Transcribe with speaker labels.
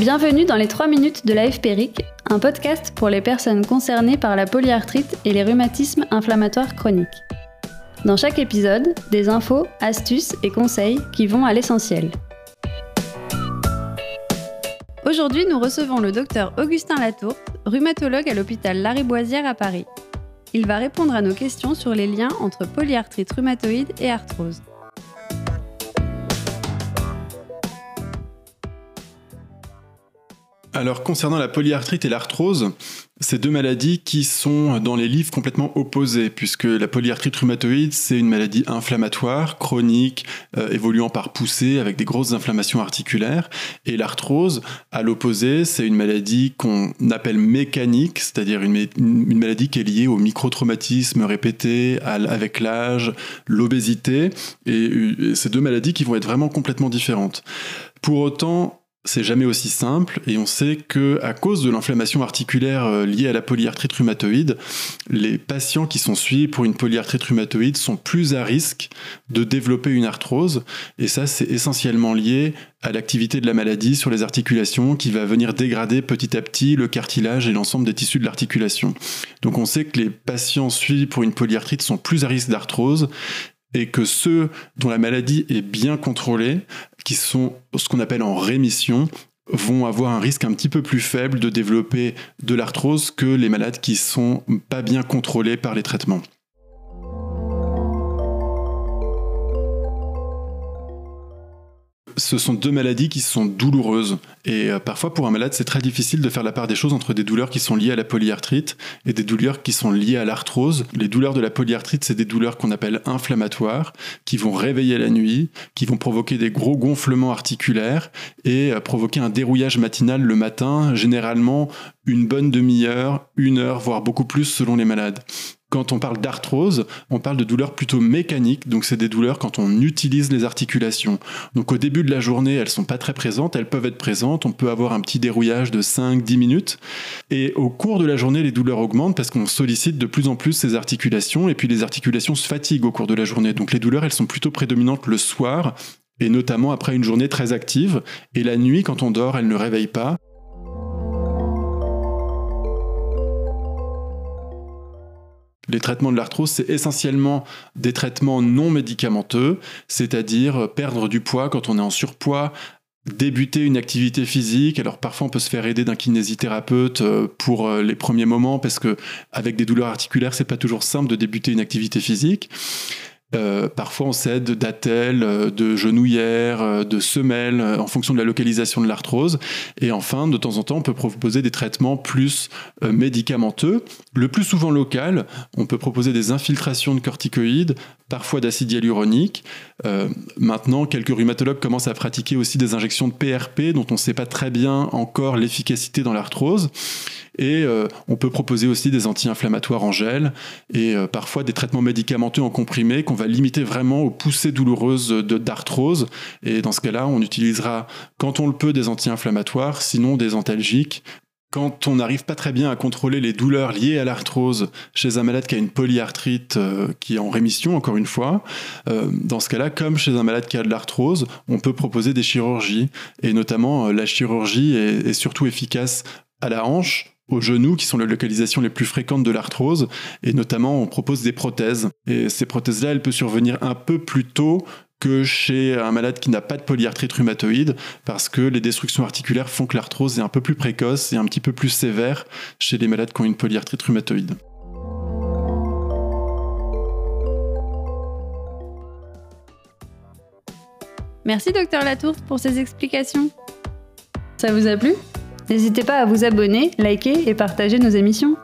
Speaker 1: Bienvenue dans les 3 minutes de la FPRIC, un podcast pour les personnes concernées par la polyarthrite et les rhumatismes inflammatoires chroniques. Dans chaque épisode, des infos, astuces et conseils qui vont à l'essentiel. Aujourd'hui, nous recevons le docteur Augustin Latour, rhumatologue à l'hôpital Lariboisière à Paris. Il va répondre à nos questions sur les liens entre polyarthrite rhumatoïde et arthrose.
Speaker 2: Alors concernant la polyarthrite et l'arthrose, c'est deux maladies qui sont dans les livres complètement opposés, puisque la polyarthrite rhumatoïde, c'est une maladie inflammatoire, chronique, euh, évoluant par poussée, avec des grosses inflammations articulaires. Et l'arthrose, à l'opposé, c'est une maladie qu'on appelle mécanique, c'est-à-dire une, maladie qui est liée au microtraumatisme répété, avec l'âge, l'obésité. Et, et c'est deux maladies qui vont être vraiment complètement différentes. Pour autant, c'est jamais aussi simple et on sait que à cause de l'inflammation articulaire euh, liée à la polyarthrite rhumatoïde, les patients qui sont suivis pour une polyarthrite rhumatoïde sont plus à risque de développer une arthrose et ça c'est essentiellement lié à l'activité de la maladie sur les articulations qui va venir dégrader petit à petit le cartilage et l'ensemble des tissus de l'articulation. Donc on sait que les patients suivis pour une polyarthrite sont plus à risque d'arthrose et que ceux dont la maladie est bien contrôlée, sont ce qu'on appelle en rémission, vont avoir un risque un petit peu plus faible de développer de l'arthrose que les malades qui sont pas bien contrôlés par les traitements. Ce sont deux maladies qui sont douloureuses. Et euh, parfois, pour un malade, c'est très difficile de faire la part des choses entre des douleurs qui sont liées à la polyarthrite et des douleurs qui sont liées à l'arthrose. Les douleurs de la polyarthrite, c'est des douleurs qu'on appelle inflammatoires, qui vont réveiller la nuit, qui vont provoquer des gros gonflements articulaires et euh, provoquer un dérouillage matinal le matin, généralement une bonne demi-heure, une heure, voire beaucoup plus selon les malades. Quand on parle d'arthrose, on parle de douleurs plutôt mécaniques, donc c'est des douleurs quand on utilise les articulations. Donc au début de la journée, elles sont pas très présentes, elles peuvent être présentes, on peut avoir un petit dérouillage de 5-10 minutes, et au cours de la journée, les douleurs augmentent parce qu'on sollicite de plus en plus ces articulations, et puis les articulations se fatiguent au cours de la journée. Donc les douleurs, elles sont plutôt prédominantes le soir, et notamment après une journée très active, et la nuit, quand on dort, elles ne réveillent pas. Les traitements de l'arthrose, c'est essentiellement des traitements non médicamenteux, c'est-à-dire perdre du poids quand on est en surpoids, débuter une activité physique. Alors parfois on peut se faire aider d'un kinésithérapeute euh, pour euh, les premiers moments parce que avec des douleurs articulaires, c'est pas toujours simple de débuter une activité physique. Euh, parfois, on s'aide d'attelles, euh, de genouillères, euh, de semelles, en fonction de la localisation de l'arthrose. Et enfin, de temps en temps, on peut proposer des traitements plus médicamenteux. Le plus souvent local, on peut proposer des infiltrations de corticoïdes, parfois d'acide hyaluronique. maintenant, quelques rhumatologues commencent à pratiquer aussi des injections de PRP, dont on ne sait pas très bien encore l'efficacité dans l'arthrose. Et euh, on peut proposer aussi des anti-inflammatoires en gel et euh, parfois des traitements médicamenteux en comprimé qu'on va limiter vraiment aux poussées douloureuses d'arthrose. Et dans ce cas-là, on utilisera, quand on le peut, des anti-inflammatoires, sinon des antalgiques quand on n'arrive pas très bien à contrôler les douleurs liées à l'arthrose chez un malade qui a une polyarthrite euh, qui est en rémission, encore une fois, dans ce cas-là, comme chez un malade qui a de l'arthrose, on peut proposer des chirurgies. Et notamment, la chirurgie est surtout efficace à la hanche, aux genoux, qui sont les localisations les plus fréquentes de l'arthrose. Et notamment, on propose des prothèses. Et ces prothèses-là, elles peuvent survenir un peu plus tôt que chez un malade qui n'a pas de polyarthrite rhumatoïde, parce que les destructions articulaires font que l'arthrose est un peu plus précoce et un petit peu plus sévère chez les malades qui ont une polyarthrite rhumatoïde.
Speaker 1: Merci docteur Latour pour ces explications. Ça vous a plu? N'hésitez pas à vous abonner, liker et partager nos émissions.